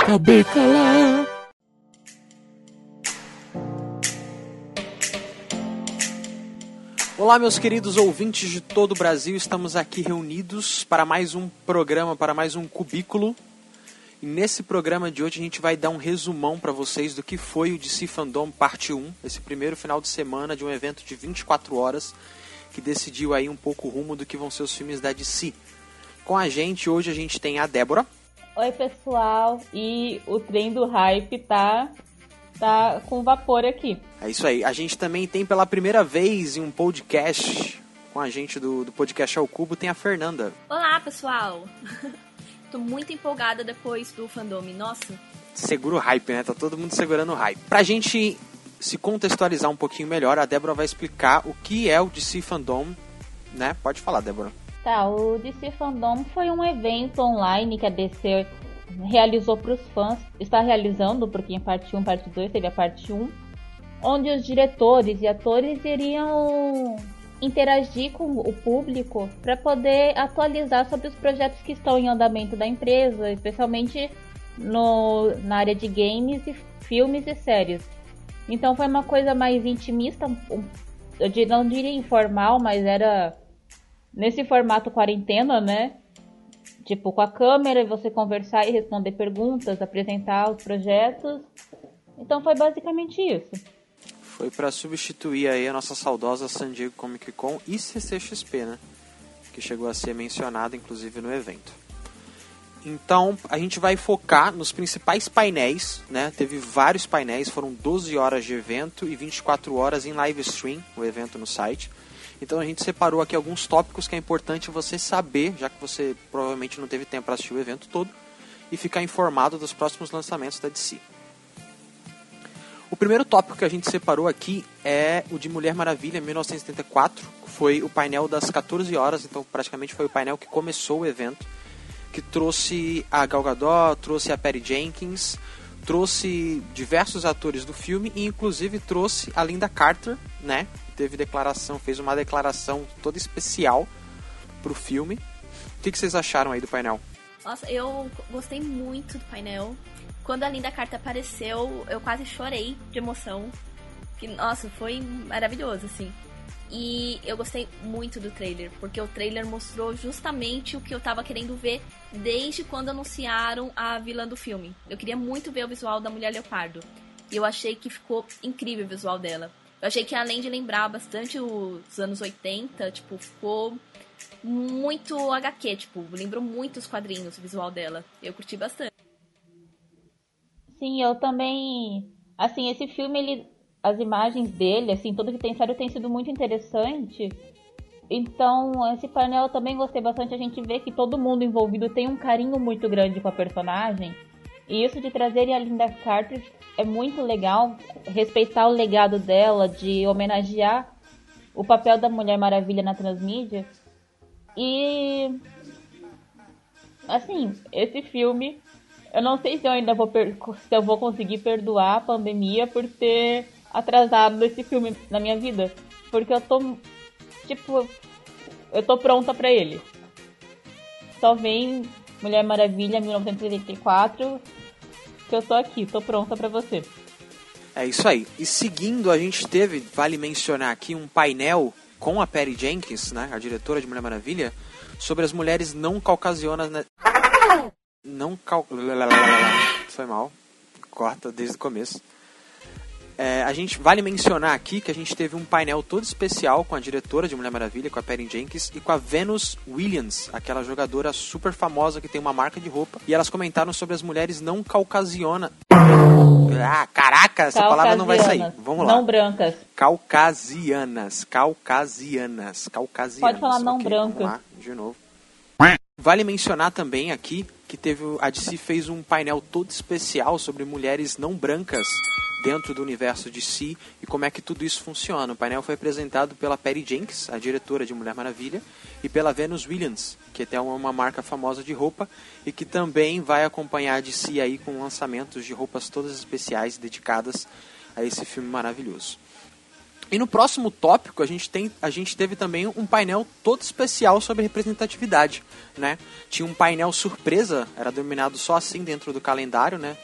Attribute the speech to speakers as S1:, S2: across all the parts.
S1: Acabei calar.
S2: Olá, meus queridos ouvintes de todo o Brasil, estamos aqui reunidos para mais um programa, para mais um cubículo. E nesse programa de hoje a gente vai dar um resumão para vocês do que foi o DC Fandom Parte 1, esse primeiro final de semana de um evento de 24 horas que decidiu aí um pouco o rumo do que vão ser os filmes da DC. Com a gente hoje a gente tem a Débora.
S3: Oi, pessoal, e o trem do hype tá tá com vapor aqui.
S2: É isso aí. A gente também tem pela primeira vez em um podcast com a gente do, do podcast ao Cubo tem a Fernanda.
S4: Olá, pessoal. Tô muito empolgada depois do fandom. Nossa.
S2: Segura o hype, né? Tá todo mundo segurando o hype. Pra gente se contextualizar um pouquinho melhor, a Débora vai explicar o que é o DC Fandom, né? Pode falar, Débora.
S3: Tá, o DC Fandom foi um evento online que a DC realizou para os fãs, está realizando, porque em parte 1 parte 2 teve a parte 1, onde os diretores e atores iriam interagir com o público para poder atualizar sobre os projetos que estão em andamento da empresa, especialmente no, na área de games, e filmes e séries. Então foi uma coisa mais intimista, eu não diria informal, mas era nesse formato quarentena, né? Tipo, com a câmera, você conversar e responder perguntas, apresentar os projetos. Então foi basicamente isso.
S2: Foi para substituir aí a nossa saudosa San Diego Comic Con e CCXP, né? Que chegou a ser mencionado inclusive no evento. Então, a gente vai focar nos principais painéis, né? Teve vários painéis, foram 12 horas de evento e 24 horas em live stream, o evento no site. Então a gente separou aqui alguns tópicos que é importante você saber, já que você provavelmente não teve tempo para assistir o evento todo, e ficar informado dos próximos lançamentos da DC. O primeiro tópico que a gente separou aqui é o de Mulher Maravilha 1974, foi o painel das 14 horas, então praticamente foi o painel que começou o evento, que trouxe a Gal Gadot, trouxe a Patty Jenkins, trouxe diversos atores do filme e inclusive trouxe a Linda Carter, né, teve declaração, fez uma declaração toda especial pro filme. O que, que vocês acharam aí do painel?
S4: Nossa, eu gostei muito do painel. Quando a Linda Carta apareceu, eu quase chorei de emoção. Que, nossa, foi maravilhoso, assim. E eu gostei muito do trailer, porque o trailer mostrou justamente o que eu tava querendo ver desde quando anunciaram a vilã do filme. Eu queria muito ver o visual da Mulher Leopardo. E eu achei que ficou incrível o visual dela. Eu achei que além de lembrar bastante os anos 80, tipo, ficou muito HQ, tipo, lembrou muito os quadrinhos, o visual dela. Eu curti bastante.
S3: Sim, eu também. Assim, esse filme, ele, as imagens dele, assim, tudo que tem sério tem sido muito interessante. Então, esse painel eu também gostei bastante. A gente vê que todo mundo envolvido tem um carinho muito grande com a personagem. E isso de trazer a Linda Carter é muito legal, respeitar o legado dela, de homenagear o papel da Mulher Maravilha na transmídia. E assim, esse filme, eu não sei se eu ainda vou se eu vou conseguir perdoar a pandemia por ter atrasado esse filme na minha vida, porque eu tô tipo eu tô pronta para ele. Só vem Mulher Maravilha 1984 que eu tô aqui, tô pronta para você.
S2: É isso aí. E seguindo, a gente teve, vale mencionar aqui, um painel com a Perry Jenkins, né, a diretora de Mulher Maravilha, sobre as mulheres não caucasianas. Não cal... Foi mal. Corta desde o começo. É, a gente vale mencionar aqui que a gente teve um painel todo especial com a diretora de Mulher Maravilha, com a Perry Jenkins, e com a Venus Williams, aquela jogadora super famosa que tem uma marca de roupa. E elas comentaram sobre as mulheres não caucasianas. Ah, caraca, essa palavra não vai sair. Vamos lá.
S3: Não brancas.
S2: Caucasianas. Caucasianas. Caucasianas.
S3: Pode falar não
S2: okay,
S3: branca.
S2: Vamos lá, de novo. Vale mencionar também aqui que teve a DC fez um painel todo especial sobre mulheres não brancas dentro do universo de si e como é que tudo isso funciona. O painel foi apresentado pela Perry Jenkins, a diretora de Mulher Maravilha, e pela Venus Williams, que até é uma marca famosa de roupa e que também vai acompanhar de si aí com lançamentos de roupas todas especiais dedicadas a esse filme maravilhoso. E no próximo tópico a gente, tem, a gente teve também um painel todo especial sobre representatividade, né? Tinha um painel surpresa, era denominado só assim dentro do calendário, né?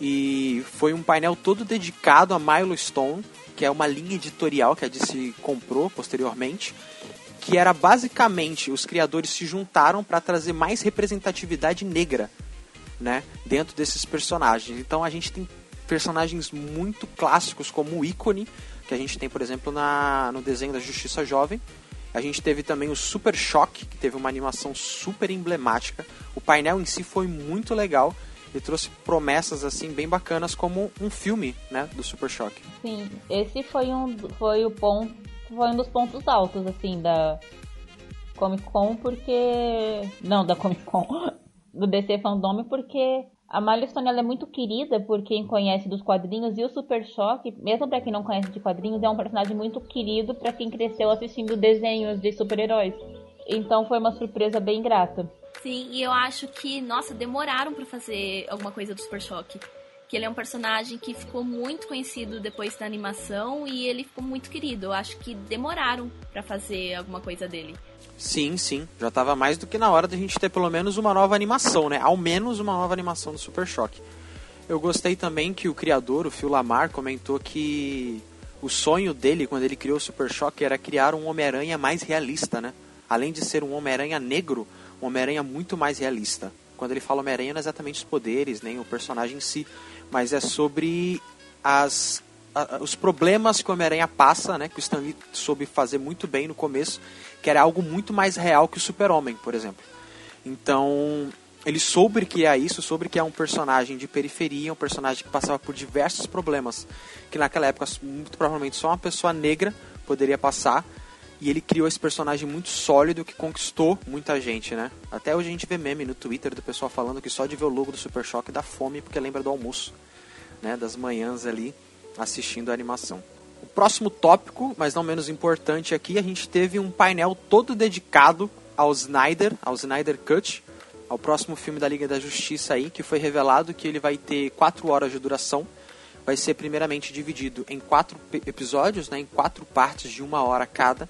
S2: E foi um painel todo dedicado a Milestone, que é uma linha editorial que a DC comprou posteriormente, que era basicamente os criadores se juntaram para trazer mais representatividade negra, né, dentro desses personagens. Então a gente tem personagens muito clássicos como o ícone que a gente tem, por exemplo, na, no desenho da Justiça Jovem. A gente teve também o Super Choque, que teve uma animação super emblemática. O painel em si foi muito legal e trouxe promessas assim bem bacanas como um filme, né, do Super Choque.
S3: Sim, esse foi um foi o ponto foi um dos pontos altos assim da Comic Con porque não da Comic Con do DC Fandom porque a Milestone ela é muito querida por quem conhece dos quadrinhos e o Super Choque, mesmo para quem não conhece de quadrinhos, é um personagem muito querido para quem cresceu assistindo desenhos de super-heróis. Então foi uma surpresa bem grata.
S4: Sim, e eu acho que, nossa, demoraram para fazer alguma coisa do Super Choque. Que ele é um personagem que ficou muito conhecido depois da animação e ele ficou muito querido. Eu acho que demoraram para fazer alguma coisa dele.
S2: Sim, sim. Já estava mais do que na hora da gente ter pelo menos uma nova animação, né? Ao menos uma nova animação do Super Choque. Eu gostei também que o criador, o Phil Lamar, comentou que o sonho dele quando ele criou o Super Choque era criar um Homem-Aranha mais realista, né? Além de ser um Homem-Aranha negro, um Homem-Aranha muito mais realista. Quando ele fala Homem-Aranha não é exatamente os poderes, nem o personagem em si, mas é sobre as os problemas que o Homem-Aranha passa, né, que o Stan Lee soube fazer muito bem no começo, que era algo muito mais real que o Super-Homem, por exemplo. Então, ele soube criar isso, soube que é um personagem de periferia, um personagem que passava por diversos problemas, que naquela época muito provavelmente só uma pessoa negra poderia passar, e ele criou esse personagem muito sólido que conquistou muita gente, né? Até hoje a gente vê meme no Twitter do pessoal falando que só de ver o logo do Super Choque dá fome porque lembra do almoço, né, das manhãs ali assistindo a animação. O próximo tópico, mas não menos importante aqui, a gente teve um painel todo dedicado ao Snyder, ao Snyder Cut, ao próximo filme da Liga da Justiça aí, que foi revelado que ele vai ter quatro horas de duração. Vai ser primeiramente dividido em quatro episódios, né, em quatro partes de uma hora cada,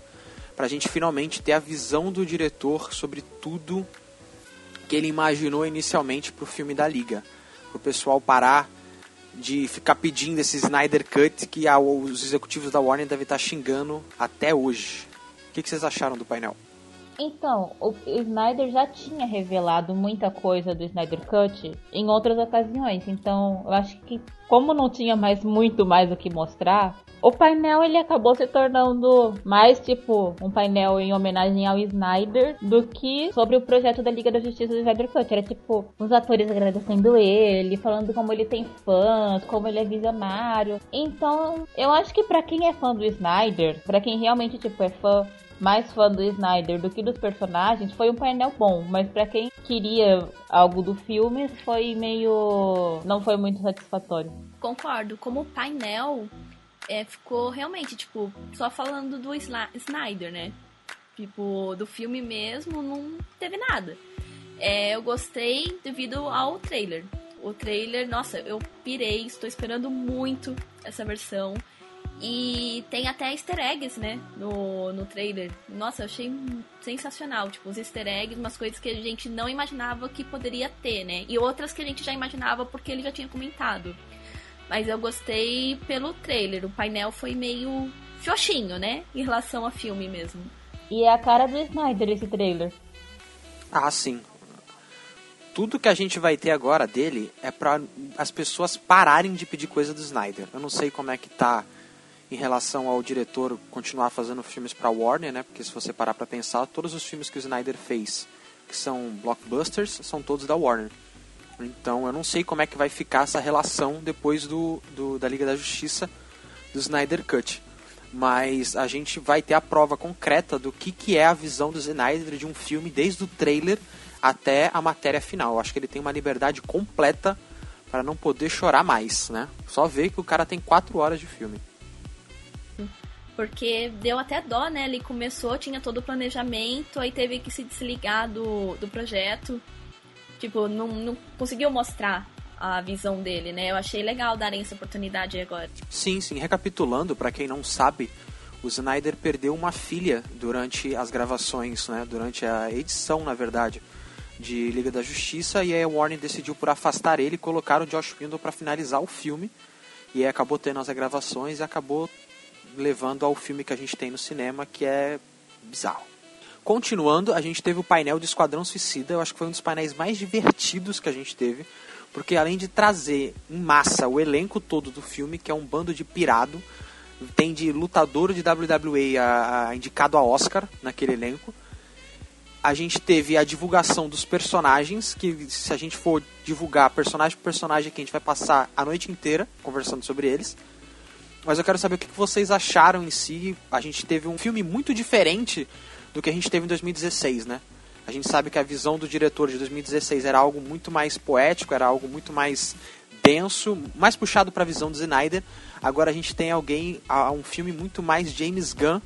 S2: para a gente finalmente ter a visão do diretor sobre tudo que ele imaginou inicialmente para o filme da Liga. Para o pessoal parar de ficar pedindo esse Snyder Cut que os executivos da Warner devem estar xingando até hoje. O que, que vocês acharam do painel?
S3: Então, o Snyder já tinha revelado muita coisa do Snyder Cut em outras ocasiões. Então, eu acho que como não tinha mais muito mais o que mostrar, o painel ele acabou se tornando mais tipo um painel em homenagem ao Snyder do que sobre o projeto da Liga da Justiça do Snyder Cut. Era tipo os atores agradecendo ele, falando como ele tem fãs, como ele é visionário. Então, eu acho que para quem é fã do Snyder, para quem realmente tipo é fã mais fã do Snyder do que dos personagens, foi um painel bom, mas para quem queria algo do filme, foi meio não foi muito satisfatório.
S4: Concordo, como painel é, ficou realmente, tipo, só falando do Snyder, né? Tipo, do filme mesmo, não teve nada. É, eu gostei devido ao trailer. O trailer, nossa, eu pirei, estou esperando muito essa versão. E tem até easter eggs, né, no, no trailer. Nossa, eu achei sensacional. Tipo, os easter eggs, umas coisas que a gente não imaginava que poderia ter, né? E outras que a gente já imaginava porque ele já tinha comentado. Mas eu gostei pelo trailer. O painel foi meio xoxinho, né? Em relação ao filme mesmo.
S3: E é a cara do Snyder esse trailer.
S2: Ah, sim. Tudo que a gente vai ter agora dele é para as pessoas pararem de pedir coisa do Snyder. Eu não sei como é que tá em relação ao diretor continuar fazendo filmes para Warner, né? Porque se você parar para pensar, todos os filmes que o Snyder fez, que são blockbusters, são todos da Warner. Então eu não sei como é que vai ficar essa relação depois do, do da Liga da Justiça do Snyder Cut. Mas a gente vai ter a prova concreta do que, que é a visão do Snyder de um filme, desde o trailer até a matéria final. Eu acho que ele tem uma liberdade completa para não poder chorar mais, né? Só ver que o cara tem quatro horas de filme.
S4: Porque deu até dó, né? Ele começou, tinha todo o planejamento, aí teve que se desligar do, do projeto. Tipo, não, não conseguiu mostrar a visão dele, né? Eu achei legal darem essa oportunidade agora.
S2: Sim, sim. Recapitulando, para quem não sabe, o Snyder perdeu uma filha durante as gravações, né? Durante a edição, na verdade, de Liga da Justiça e a Warner decidiu por afastar ele e colocar o Josh Whedon para finalizar o filme. E acabou tendo as gravações e acabou levando ao filme que a gente tem no cinema, que é bizarro. Continuando, a gente teve o painel do Esquadrão Suicida, eu acho que foi um dos painéis mais divertidos que a gente teve, porque além de trazer em massa o elenco todo do filme, que é um bando de pirado, tem de lutador de WWE a, a indicado a Oscar naquele elenco. A gente teve a divulgação dos personagens, que se a gente for divulgar personagem por personagem aqui, a gente vai passar a noite inteira conversando sobre eles. Mas eu quero saber o que vocês acharam em si. A gente teve um filme muito diferente do que a gente teve em 2016, né? A gente sabe que a visão do diretor de 2016 era algo muito mais poético, era algo muito mais denso, mais puxado para a visão do Snyder. Agora a gente tem alguém, um filme muito mais James Gunn,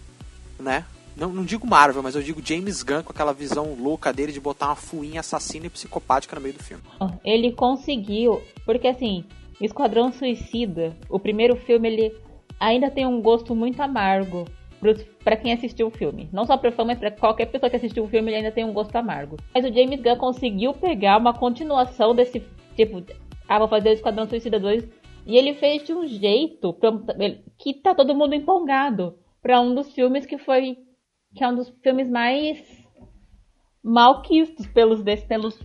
S2: né? Não, não digo Marvel, mas eu digo James Gunn com aquela visão louca dele de botar uma fuinha assassina e psicopática no meio do filme.
S3: Ele conseguiu, porque assim, Esquadrão Suicida, o primeiro filme, ele ainda tem um gosto muito amargo para quem assistiu o filme. Não só para fã, mas para qualquer pessoa que assistiu o filme, ele ainda tem um gosto amargo. Mas o James Gunn conseguiu pegar uma continuação desse tipo, ah, vou fazer o Esquadrão Suicida 2, e ele fez de um jeito pra, que tá todo mundo empolgado para um dos filmes que foi que é um dos filmes mais malquistos pelos pelos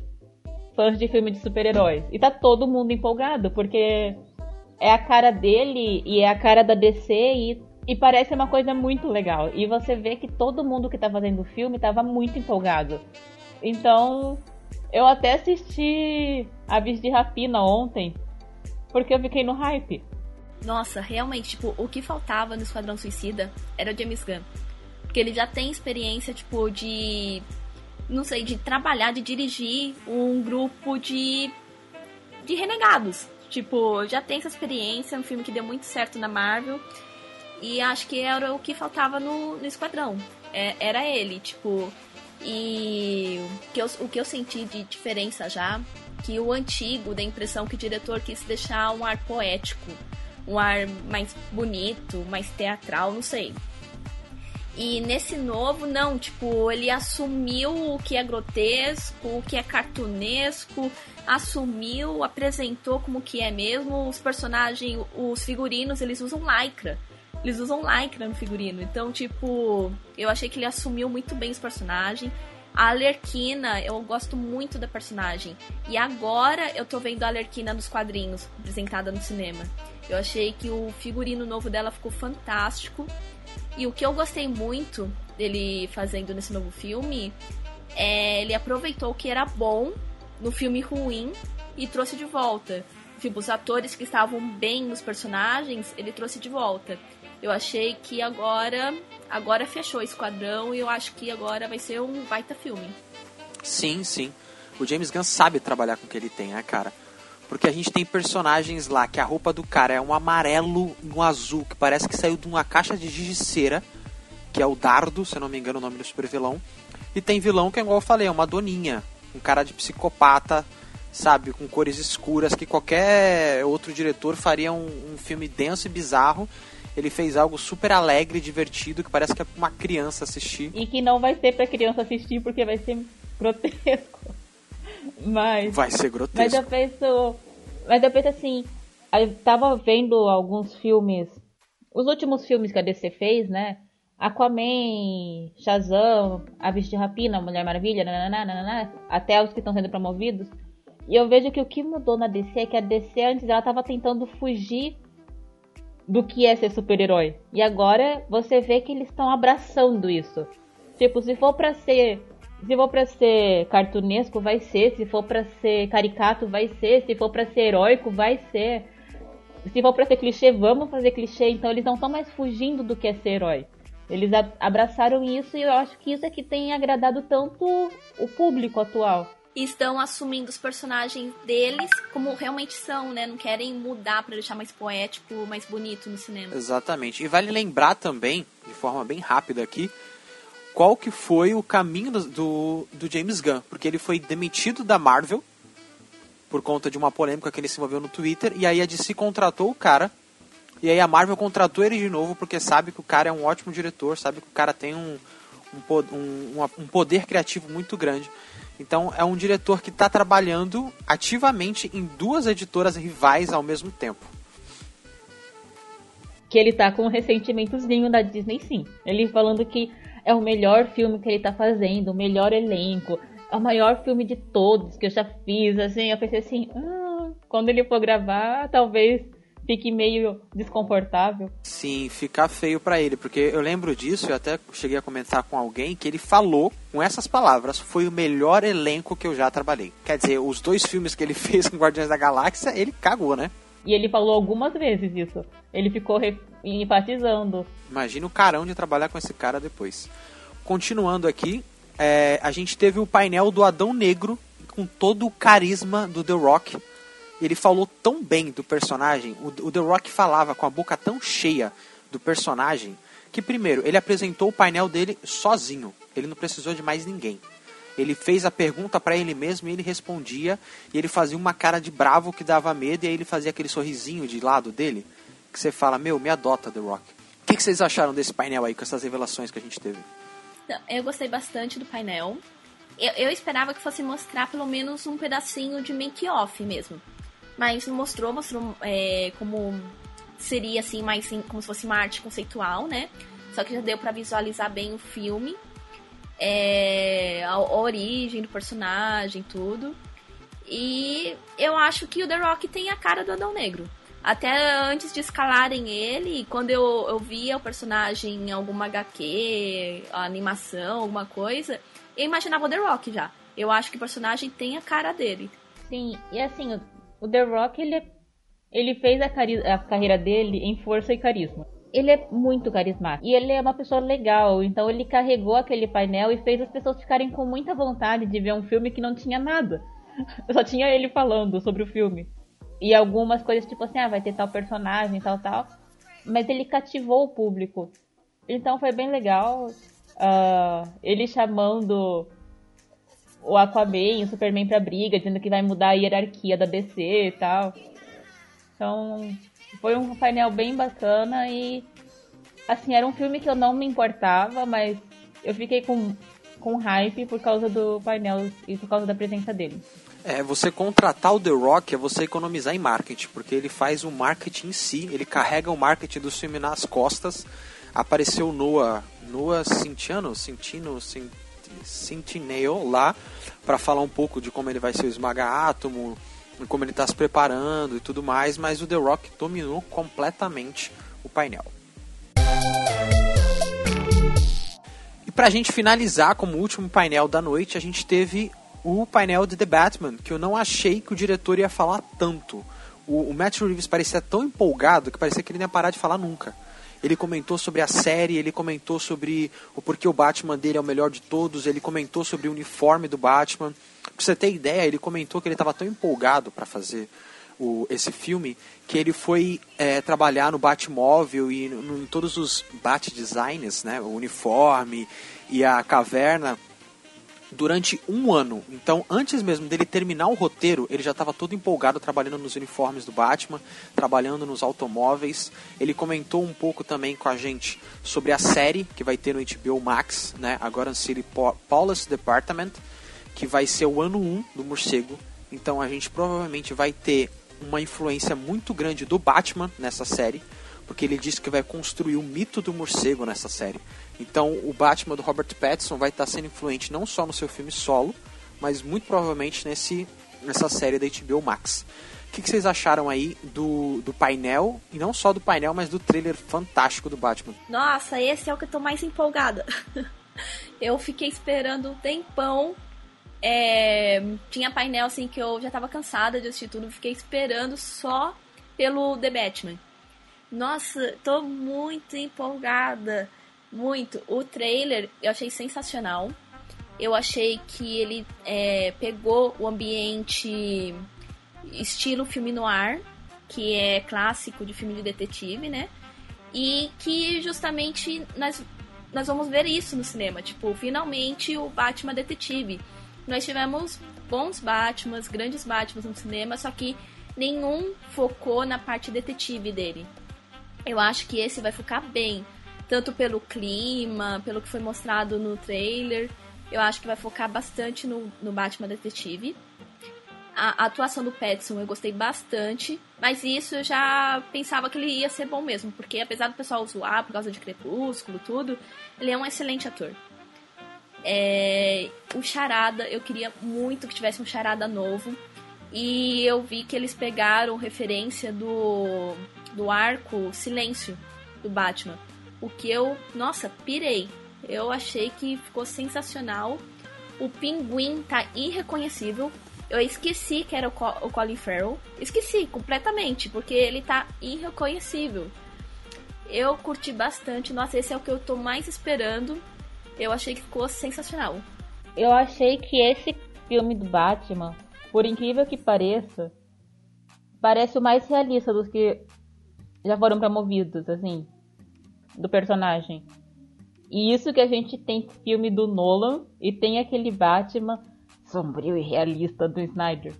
S3: fãs de filme de super-heróis. E tá todo mundo empolgado porque é a cara dele e é a cara da DC e e parece uma coisa muito legal. E você vê que todo mundo que tá fazendo o filme tava muito empolgado. Então, eu até assisti Aves de Rapina ontem, porque eu fiquei no hype.
S4: Nossa, realmente, tipo, o que faltava no Esquadrão Suicida era o James Gunn. Porque ele já tem experiência, tipo, de. Não sei, de trabalhar, de dirigir um grupo de. de renegados. Tipo, já tem essa experiência, um filme que deu muito certo na Marvel. E acho que era o que faltava no, no Esquadrão. É, era ele, tipo. E o que, eu, o que eu senti de diferença já, que o antigo dá a impressão que o diretor quis deixar um ar poético, um ar mais bonito, mais teatral, não sei. E nesse novo, não, tipo, ele assumiu o que é grotesco, o que é cartunesco, assumiu, apresentou como que é mesmo. Os personagens, os figurinos, eles usam lycra. Eles usam lycra no figurino. Então, tipo, eu achei que ele assumiu muito bem os personagens. A Alerquina, eu gosto muito da personagem. E agora eu tô vendo a Alerquina nos quadrinhos, apresentada no cinema. Eu achei que o figurino novo dela ficou fantástico. E o que eu gostei muito dele fazendo nesse novo filme é ele aproveitou o que era bom no filme ruim e trouxe de volta. Tipo, os atores que estavam bem nos personagens, ele trouxe de volta. Eu achei que agora agora fechou o Esquadrão e eu acho que agora vai ser um baita filme.
S2: Sim, sim. O James Gunn sabe trabalhar com o que ele tem, né, cara? Porque a gente tem personagens lá que a roupa do cara é um amarelo e um azul, que parece que saiu de uma caixa de gigiceira, que é o Dardo, se eu não me engano o nome do super vilão. E tem vilão que, igual eu falei, é uma doninha, um cara de psicopata, sabe, com cores escuras, que qualquer outro diretor faria um, um filme denso e bizarro ele fez algo super alegre, divertido, que parece que é pra uma criança assistir.
S3: E que não vai ser pra criança assistir porque vai ser grotesco. Mas.
S2: Vai ser grotesco.
S3: Mas eu penso. Mas eu penso assim. Eu tava vendo alguns filmes. Os últimos filmes que a DC fez, né? Aquaman, Shazam, Aves de Rapina, Mulher Maravilha, até os que estão sendo promovidos. E eu vejo que o que mudou na DC é que a DC antes ela tava tentando fugir do que é ser super-herói. E agora você vê que eles estão abraçando isso. Tipo, se for para ser, se for para ser cartunesco, vai ser, se for para ser caricato, vai ser, se for para ser heróico, vai ser. Se for para ser clichê, vamos fazer clichê. Então eles não estão mais fugindo do que é ser herói. Eles abraçaram isso e eu acho que isso é que tem agradado tanto o público atual
S4: estão assumindo os personagens deles como realmente são, né? Não querem mudar para deixar mais poético, mais bonito no cinema.
S2: Exatamente. E vale lembrar também, de forma bem rápida aqui, qual que foi o caminho do, do, James Gunn, porque ele foi demitido da Marvel por conta de uma polêmica que ele se envolveu no Twitter. E aí a DC contratou o cara. E aí a Marvel contratou ele de novo porque sabe que o cara é um ótimo diretor, sabe que o cara tem um, um, um, um poder criativo muito grande. Então é um diretor que está trabalhando ativamente em duas editoras rivais ao mesmo tempo.
S3: Que ele tá com um ressentimentozinho da Disney, sim. Ele falando que é o melhor filme que ele tá fazendo, o melhor elenco, é o maior filme de todos que eu já fiz. Assim, eu pensei assim, ah, quando ele for gravar, talvez fique meio desconfortável.
S2: Sim, ficar feio para ele, porque eu lembro disso, eu até cheguei a comentar com alguém que ele falou com essas palavras, foi o melhor elenco que eu já trabalhei. Quer dizer, os dois filmes que ele fez com Guardiões da Galáxia, ele cagou, né?
S3: E ele falou algumas vezes isso. Ele ficou enfatizando.
S2: Imagina o carão de trabalhar com esse cara depois. Continuando aqui, é, a gente teve o painel do Adão Negro com todo o carisma do The Rock ele falou tão bem do personagem, o, o The Rock falava com a boca tão cheia do personagem, que primeiro, ele apresentou o painel dele sozinho. Ele não precisou de mais ninguém. Ele fez a pergunta para ele mesmo e ele respondia. E ele fazia uma cara de bravo que dava medo. E aí ele fazia aquele sorrisinho de lado dele. Que você fala, meu, me adota, The Rock. O que, que vocês acharam desse painel aí, com essas revelações que a gente teve?
S4: Eu gostei bastante do painel. Eu, eu esperava que fosse mostrar pelo menos um pedacinho de make-off mesmo. Mas mostrou, mostrou é, como seria assim, mais como se fosse uma arte conceitual, né? Só que já deu para visualizar bem o filme, é, a, origem do personagem, tudo. E eu acho que o The Rock tem a cara do Adão Negro. Até antes de escalarem ele, quando eu, eu via o personagem em alguma HQ, animação, alguma coisa, eu imaginava o The Rock já. Eu acho que o personagem tem a cara dele.
S3: Sim, e assim, o The Rock, ele, é, ele fez a, a carreira dele em força e carisma. Ele é muito carismático. E ele é uma pessoa legal. Então ele carregou aquele painel e fez as pessoas ficarem com muita vontade de ver um filme que não tinha nada. Só tinha ele falando sobre o filme. E algumas coisas tipo assim, ah, vai ter tal personagem, tal, tal. Mas ele cativou o público. Então foi bem legal. Uh, ele chamando o Aquaman o Superman pra briga, dizendo que vai mudar a hierarquia da DC e tal. Então, foi um painel bem bacana e assim, era um filme que eu não me importava, mas eu fiquei com, com hype por causa do painel e por causa da presença dele.
S2: É, você contratar o The Rock é você economizar em marketing, porque ele faz o marketing em si, ele carrega o marketing do filme nas costas. Apareceu o Noah, Noah Cintino, Cintino Sentinel lá para falar um pouco de como ele vai ser o Esmaga Átomo, como ele está se preparando e tudo mais, mas o The Rock dominou completamente o painel. E pra gente finalizar como último painel da noite, a gente teve o painel de The Batman, que eu não achei que o diretor ia falar tanto. O, o Matt Reeves parecia tão empolgado que parecia que ele não ia parar de falar nunca. Ele comentou sobre a série, ele comentou sobre o porquê o Batman dele é o melhor de todos, ele comentou sobre o uniforme do Batman. Pra você ter ideia, ele comentou que ele estava tão empolgado para fazer o, esse filme que ele foi é, trabalhar no Batmóvel e no, em todos os Bat Designs, né, o uniforme e a caverna durante um ano. Então, antes mesmo dele terminar o roteiro, ele já estava todo empolgado trabalhando nos uniformes do Batman, trabalhando nos automóveis. Ele comentou um pouco também com a gente sobre a série que vai ter no HBO Max, né? Agora City Police Department, que vai ser o ano 1 do morcego. Então, a gente provavelmente vai ter uma influência muito grande do Batman nessa série, porque ele disse que vai construir o mito do morcego nessa série. Então, o Batman do Robert Pattinson vai estar sendo influente não só no seu filme solo, mas muito provavelmente nesse, nessa série da HBO Max. O que, que, vocês acharam aí do, do painel, e não só do painel, mas do trailer fantástico do Batman?
S4: Nossa, esse é o que eu tô mais empolgada. eu fiquei esperando um tempão. É, tinha painel assim que eu já tava cansada de assistir tudo, fiquei esperando só pelo The Batman. Nossa, tô muito empolgada. Muito. O trailer eu achei sensacional. Eu achei que ele é, pegou o ambiente estilo filme no ar, que é clássico de filme de detetive, né? E que justamente nós, nós vamos ver isso no cinema. Tipo, finalmente o Batman detetive. Nós tivemos bons Batmans, grandes Batmans no cinema, só que nenhum focou na parte detetive dele. Eu acho que esse vai focar bem, tanto pelo clima, pelo que foi mostrado no trailer. Eu acho que vai focar bastante no, no Batman Detetive. A, a, atuação do Petson eu gostei bastante, mas isso eu já pensava que ele ia ser bom mesmo, porque apesar do pessoal zoar por causa de Crepúsculo tudo, ele é um excelente ator. É, o Charada, eu queria muito que tivesse um Charada novo. E eu vi que eles pegaram referência do, do arco Silêncio do Batman. O que eu, nossa, pirei. Eu achei que ficou sensacional. O pinguim tá irreconhecível. Eu esqueci que era o, Co o Colin Farrell. Esqueci completamente, porque ele tá irreconhecível. Eu curti bastante. Nossa, esse é o que eu tô mais esperando. Eu achei que ficou sensacional.
S3: Eu achei que esse filme do Batman, por incrível que pareça, parece o mais realista dos que já foram promovidos, assim, do personagem. E isso que a gente tem filme do Nolan e tem aquele Batman sombrio e realista do Snyder.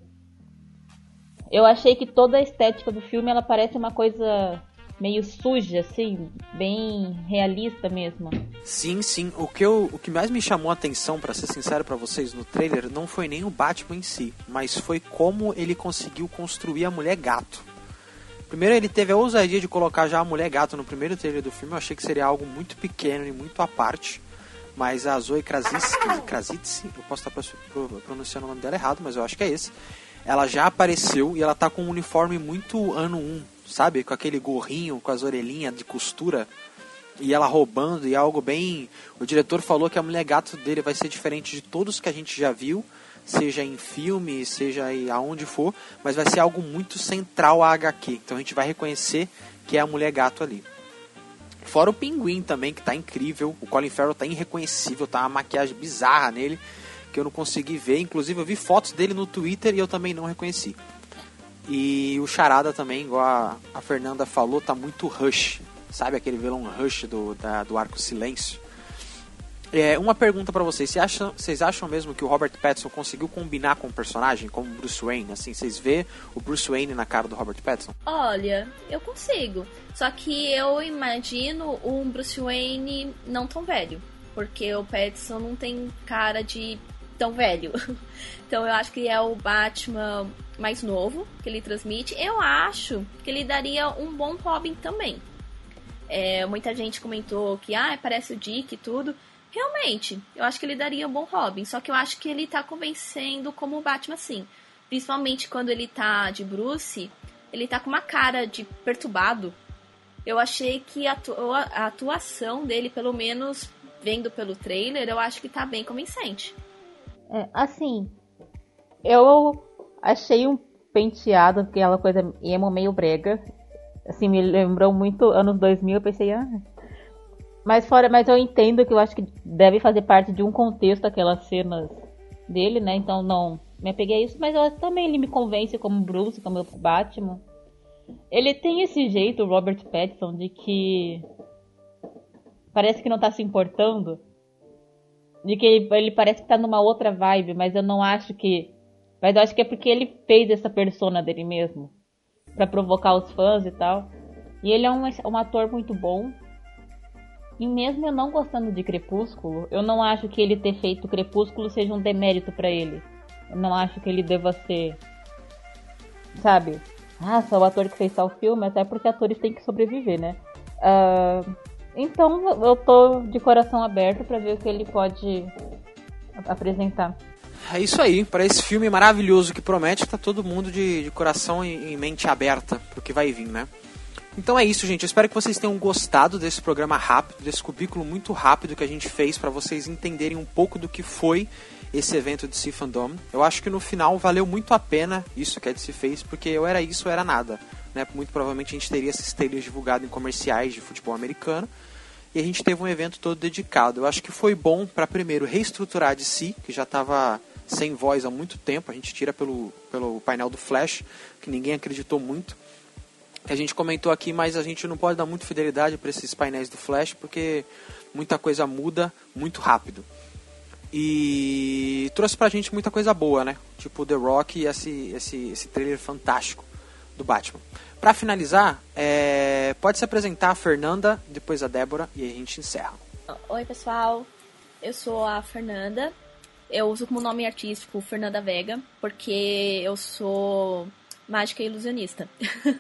S3: Eu achei que toda a estética do filme ela parece uma coisa meio suja, assim, bem realista mesmo.
S2: Sim, sim. O que, eu, o que mais me chamou a atenção, para ser sincero para vocês, no trailer, não foi nem o Batman em si, mas foi como ele conseguiu construir a mulher gato. Primeiro, ele teve a ousadia de colocar já a mulher gato no primeiro trailer do filme. Eu achei que seria algo muito pequeno e muito à parte. Mas a Zoe Kravitz, eu posso estar pronunciando o nome dela errado, mas eu acho que é esse. Ela já apareceu e ela tá com um uniforme muito ano 1, sabe? Com aquele gorrinho, com as orelhinhas de costura. E ela roubando, e algo bem. O diretor falou que a mulher gato dele vai ser diferente de todos que a gente já viu, seja em filme, seja aonde for, mas vai ser algo muito central à HQ. Então a gente vai reconhecer que é a mulher gato ali. Fora o pinguim também, que tá incrível. O Colin Farrell tá irreconhecível, tá uma maquiagem bizarra nele, que eu não consegui ver. Inclusive eu vi fotos dele no Twitter e eu também não reconheci. E o Charada também, igual a, Fernanda falou, tá muito rush. Sabe aquele vilão rush do, da, do arco silêncio? É, uma pergunta para vocês. Vocês acham, vocês acham mesmo que o Robert Pattinson conseguiu combinar com o personagem, como Bruce Wayne? Assim, vocês vê o Bruce Wayne na cara do Robert Pattinson?
S4: Olha, eu consigo. Só que eu imagino um Bruce Wayne não tão velho. Porque o Pattinson não tem cara de tão velho. Então eu acho que é o Batman mais novo que ele transmite. Eu acho que ele daria um bom Robin também. É, muita gente comentou que ah, parece o Dick e tudo. Realmente, eu acho que ele daria um bom Robin. Só que eu acho que ele tá convencendo como o Batman sim. Principalmente quando ele tá de Bruce, ele tá com uma cara de perturbado. Eu achei que a, a atuação dele, pelo menos vendo pelo trailer, eu acho que tá bem convincente.
S3: É, assim, eu achei um penteado, aquela coisa emo meio brega. Assim, me lembrou muito anos 2000, eu pensei, ah. Mas fora, mas eu entendo que eu acho que deve fazer parte de um contexto aquelas cenas dele, né? Então não me apeguei a isso, mas eu, também ele me convence como Bruce, como Batman. Ele tem esse jeito, o Robert Pattinson, de que parece que não tá se importando de que ele, ele, parece que tá numa outra vibe, mas eu não acho que. Mas eu acho que é porque ele fez essa persona dele mesmo. para provocar os fãs e tal. E ele é um, um ator muito bom. E mesmo eu não gostando de Crepúsculo, eu não acho que ele ter feito Crepúsculo seja um demérito para ele. Eu não acho que ele deva ser. Sabe? Ah, só o ator que fez tal filme, até porque atores têm que sobreviver, né? Uh, então eu tô de coração aberto para ver o que ele pode apresentar.
S2: É isso aí, para esse filme maravilhoso que promete, tá todo mundo de, de coração e, e mente aberta pro que vai vir, né? Então é isso, gente. Eu espero que vocês tenham gostado desse programa rápido, desse cubículo muito rápido que a gente fez para vocês entenderem um pouco do que foi esse evento de DC Fandom. Eu acho que no final valeu muito a pena isso que a DC fez, porque eu era isso, ou era nada. Né? Muito provavelmente a gente teria esses trailers divulgados em comerciais de futebol americano e a gente teve um evento todo dedicado. Eu acho que foi bom para primeiro reestruturar de si, que já estava sem voz há muito tempo. A gente tira pelo, pelo painel do Flash, que ninguém acreditou muito. A gente comentou aqui, mas a gente não pode dar muita fidelidade para esses painéis do Flash, porque muita coisa muda muito rápido. E trouxe pra gente muita coisa boa, né? Tipo The Rock e esse, esse, esse trailer fantástico do Batman. Para finalizar, é... pode se apresentar a Fernanda, depois a Débora e a gente encerra.
S4: Oi, pessoal. Eu sou a Fernanda. Eu uso como nome artístico Fernanda Vega, porque eu sou mágica e ilusionista.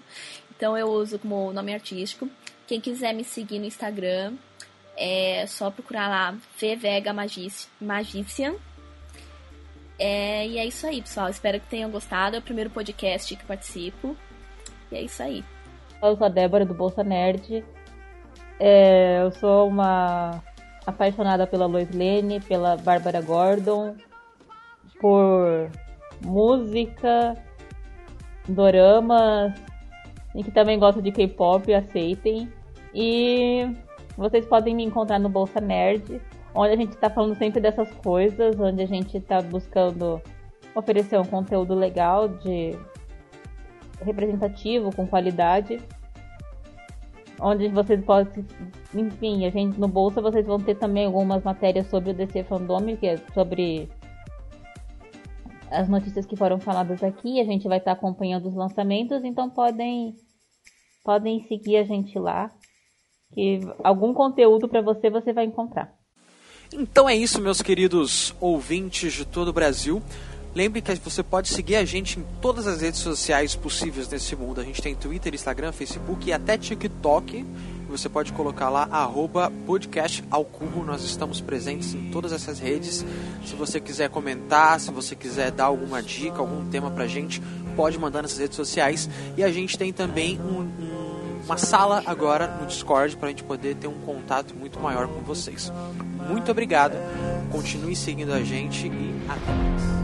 S4: então eu uso como nome artístico. Quem quiser me seguir no Instagram, é só procurar lá Vega Magician. É, e é isso aí, pessoal. Espero que tenham gostado. É o primeiro podcast que participo. E é isso aí.
S3: Eu sou a Débora do Bolsa Nerd. É, eu sou uma apaixonada pela Lois Lane, pela Bárbara Gordon, por música, doramas, e que também gosto de K-pop, aceitem. E vocês podem me encontrar no Bolsa Nerd, onde a gente está falando sempre dessas coisas, onde a gente está buscando oferecer um conteúdo legal de representativo, com qualidade. Onde vocês podem. Enfim, a gente no Bolsa vocês vão ter também algumas matérias sobre o DC Fandom, que é sobre as notícias que foram faladas aqui. A gente vai estar acompanhando os lançamentos, então podem podem seguir a gente lá, que algum conteúdo para você você vai encontrar.
S2: Então é isso, meus queridos ouvintes de todo o Brasil. Lembre que você pode seguir a gente em todas as redes sociais possíveis nesse mundo. A gente tem Twitter, Instagram, Facebook e até TikTok. Você pode colocar lá arroba podcast ao cubo. Nós estamos presentes em todas essas redes. Se você quiser comentar, se você quiser dar alguma dica, algum tema pra gente, pode mandar nessas redes sociais. E a gente tem também um, um, uma sala agora no Discord para a gente poder ter um contato muito maior com vocês. Muito obrigado. Continue seguindo a gente e até mais.